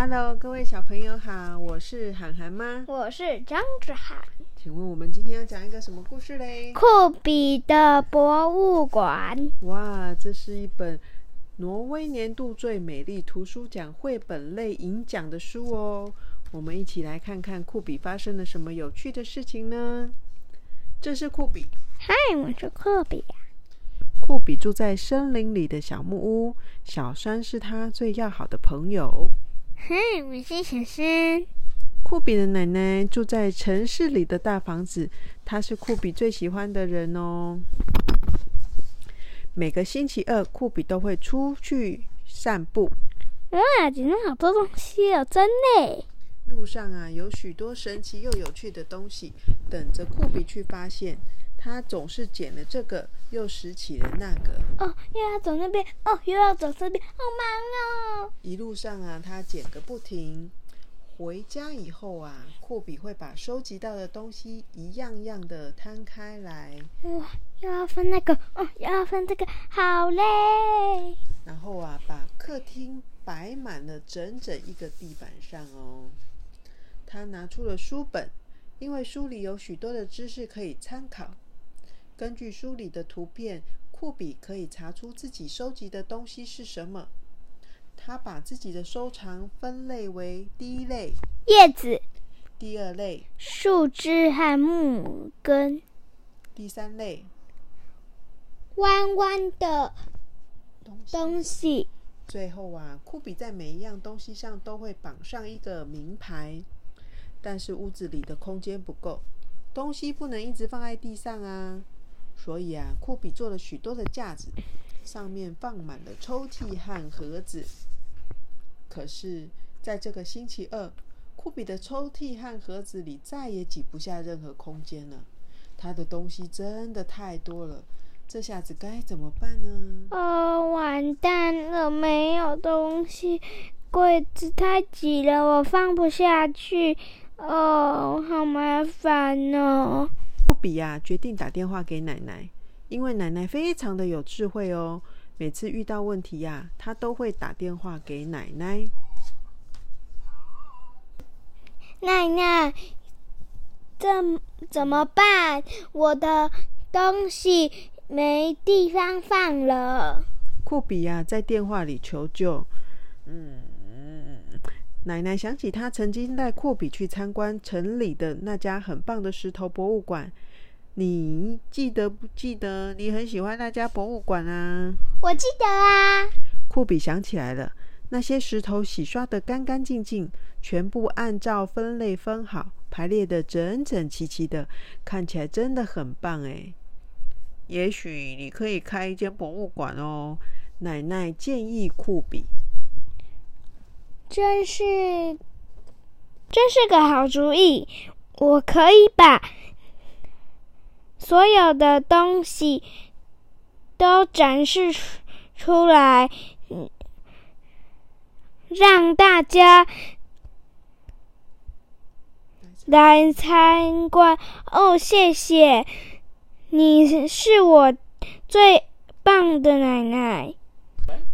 Hello，各位小朋友好，我是涵涵妈。我是张子涵。请问我们今天要讲一个什么故事嘞？库比的博物馆。哇，这是一本挪威年度最美丽图书奖绘本类银奖的书哦。我们一起来看看库比发生了什么有趣的事情呢？这是酷比。嗨，我是库比。库比住在森林里的小木屋，小山是他最要好的朋友。嗨，我是小山。库比的奶奶住在城市里的大房子，她是酷比最喜欢的人哦。每个星期二，酷比都会出去散步。哇，捡到好多东西哦，真累。路上啊，有许多神奇又有趣的东西等着酷比去发现。他总是捡了这个，又拾起了那个。哦，又要走那边，哦，又要走这边，好忙哦！一路上啊，他捡个不停。回家以后啊，库比会把收集到的东西一样样的摊开来。哇，又要分那个，哦，又要分这个，好累。然后啊，把客厅摆满了整整一个地板上哦。他拿出了书本，因为书里有许多的知识可以参考。根据书里的图片，库比可以查出自己收集的东西是什么。他把自己的收藏分类为：第一类叶子，第二类树枝和木根，第三类弯弯的东西。最后啊，库比在每一样东西上都会绑上一个名牌。但是屋子里的空间不够，东西不能一直放在地上啊。所以啊，库比做了许多的架子，上面放满了抽屉和盒子。可是，在这个星期二，库比的抽屉和盒子里再也挤不下任何空间了。他的东西真的太多了，这下子该怎么办呢？哦，完蛋了，没有东西，柜子太挤了，我放不下去。哦，好麻烦哦。库比呀，决定打电话给奶奶，因为奶奶非常的有智慧哦。每次遇到问题呀，他都会打电话给奶奶。奶奶，怎怎么办？我的东西没地方放了。库比呀，在电话里求救。嗯，奶奶想起她曾经带库比去参观城里的那家很棒的石头博物馆。你记得不记得？你很喜欢那家博物馆啊？我记得啊。库比想起来了，那些石头洗刷的干干净净，全部按照分类分好，排列的整整齐齐的，看起来真的很棒哎。也许你可以开一间博物馆哦，奶奶建议库比。真是，真是个好主意！我可以把。所有的东西都展示出来，让大家来参观。哦，谢谢，你是我最棒的奶奶。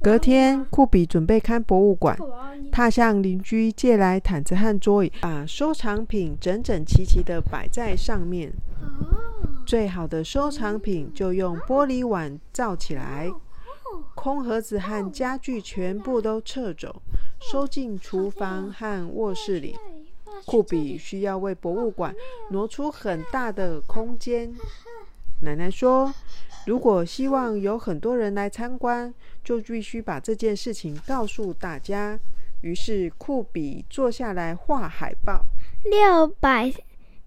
隔天，库比准备看博物馆，他向邻居借来毯子和桌椅，把收藏品整整齐齐的摆在上面。最好的收藏品就用玻璃碗罩起来，空盒子和家具全部都撤走，收进厨房和卧室里。库比需要为博物馆挪出很大的空间。奶奶说：“如果希望有很多人来参观，就必须把这件事情告诉大家。”于是库比坐下来画海报。六百。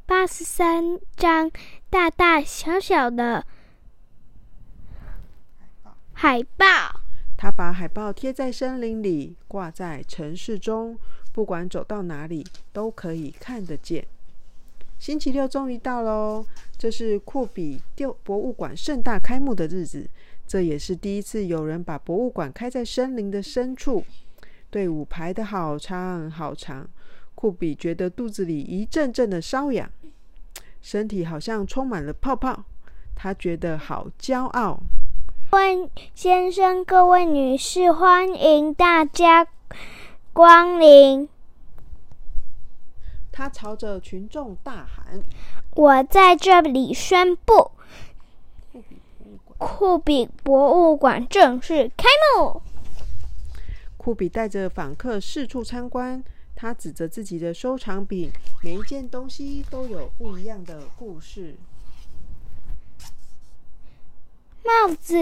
八十三张大大小小的海报。他把海报贴在森林里，挂在城市中，不管走到哪里都可以看得见。星期六终于到喽，这是库比丢博物馆盛大开幕的日子，这也是第一次有人把博物馆开在森林的深处。队伍排得好长好长。库比觉得肚子里一阵阵的瘙痒，身体好像充满了泡泡，他觉得好骄傲。各位先生、各位女士，欢迎大家光临。他朝着群众大喊：“我在这里宣布，库比博物馆正式开幕。”库比带着访客四处参观，他指着自己的收藏品，每一件东西都有不一样的故事。帽子，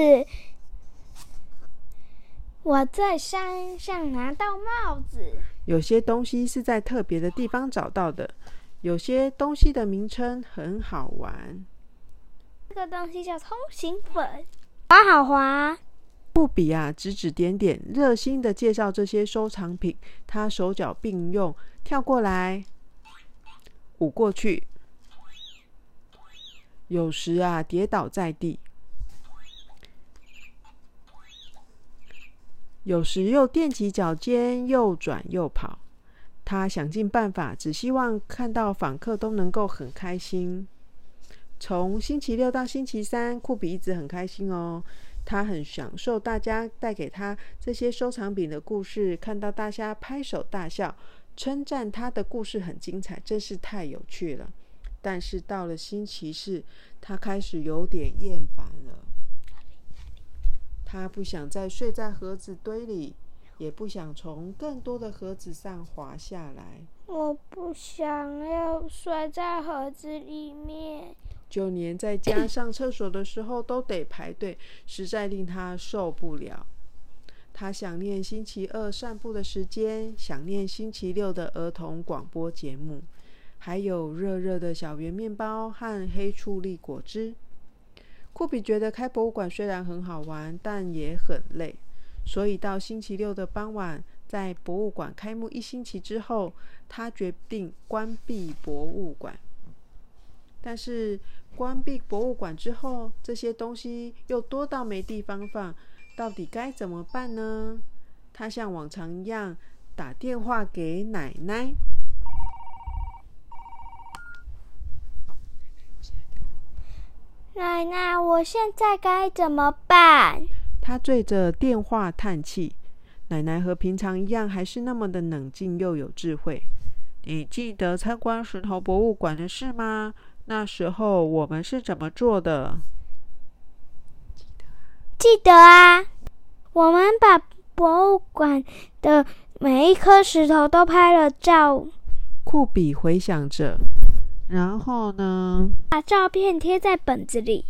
我在山上拿到帽子。有些东西是在特别的地方找到的，有些东西的名称很好玩。这个东西叫通行本，滑好滑。布比啊，指指点点，热心的介绍这些收藏品。他手脚并用，跳过来，舞过去，有时啊，跌倒在地，有时又踮起脚尖，又转又跑。他想尽办法，只希望看到访客都能够很开心。从星期六到星期三，库比一直很开心哦。他很享受大家带给他这些收藏品的故事，看到大家拍手大笑，称赞他的故事很精彩，真是太有趣了。但是到了星期四，他开始有点厌烦了。他不想再睡在盒子堆里，也不想从更多的盒子上滑下来。我不想要摔在盒子里面。就连在家 上厕所的时候都得排队，实在令他受不了。他想念星期二散步的时间，想念星期六的儿童广播节目，还有热热的小圆面包和黑醋栗果汁。库比觉得开博物馆虽然很好玩，但也很累，所以到星期六的傍晚，在博物馆开幕一星期之后，他决定关闭博物馆。但是关闭博物馆之后，这些东西又多到没地方放，到底该怎么办呢？他像往常一样打电话给奶奶。奶奶，我现在该怎么办？他对着电话叹气。奶奶和平常一样，还是那么的冷静又有智慧。你记得参观石头博物馆的事吗？那时候我们是怎么做的？记得啊，我们把博物馆的每一颗石头都拍了照。库比回想着，然后呢？把照片贴在本子里。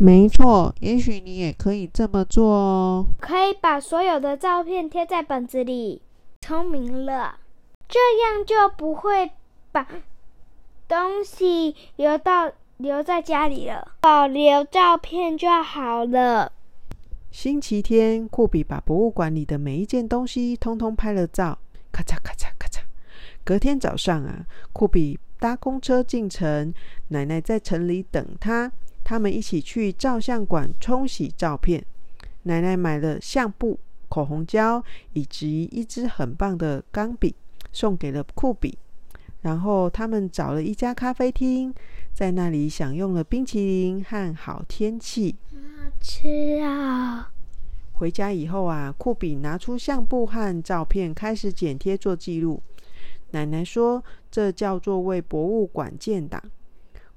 没错，也许你也可以这么做哦。可以把所有的照片贴在本子里。聪明了，这样就不会把。东西留到留在家里了，保留照片就好了。星期天，库比把博物馆里的每一件东西通通拍了照，咔嚓咔嚓咔嚓。隔天早上啊，库比搭公车进城，奶奶在城里等他，他们一起去照相馆冲洗照片。奶奶买了相簿、口红胶以及一支很棒的钢笔，送给了库比。然后他们找了一家咖啡厅，在那里享用了冰淇淋和好天气。好吃啊！回家以后啊，库比拿出相簿和照片，开始剪贴做记录。奶奶说：“这叫做为博物馆建档。”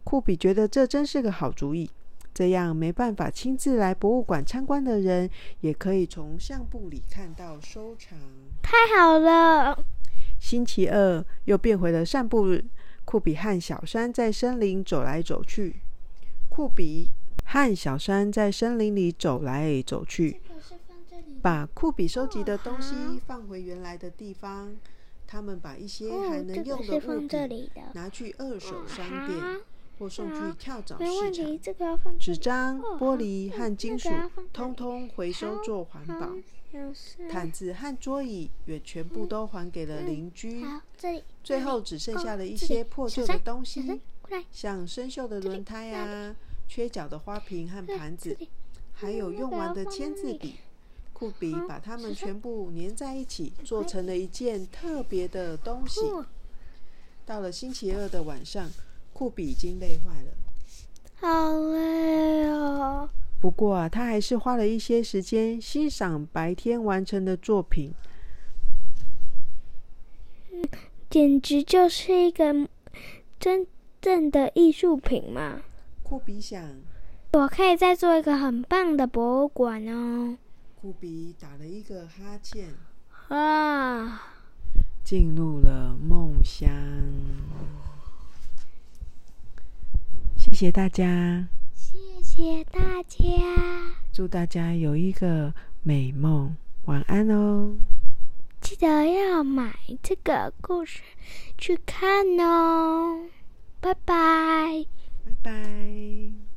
库比觉得这真是个好主意，这样没办法亲自来博物馆参观的人，也可以从相簿里看到收藏。太好了！星期二又变回了散步日。库比和小山在森林走来走去。库比和小山在森林里走来走去，把库比收集的东西放回原来的地方。他们把一些还能用的物品拿去二手商店，或送去跳蚤市场。纸张、玻璃和金属，通通回收做环保。毯子和桌椅也全部都还给了邻居。最后只剩下了一些破旧的东西，像生锈的轮胎啊、缺角的花瓶和盘子，还有用完的签字笔。库比把它们全部粘在一起，做成了一件特别的东西。到了星期二的晚上，库比已经累坏了，好累哦。不过啊，他还是花了一些时间欣赏白天完成的作品。简直就是一个真正的艺术品嘛！酷比想，我可以再做一个很棒的博物馆哦。库比打了一个哈欠，啊，进入了梦乡。谢谢大家，谢谢大家，祝大家有一个美梦，晚安哦！记得要买这个故事去看哦，拜拜，拜拜。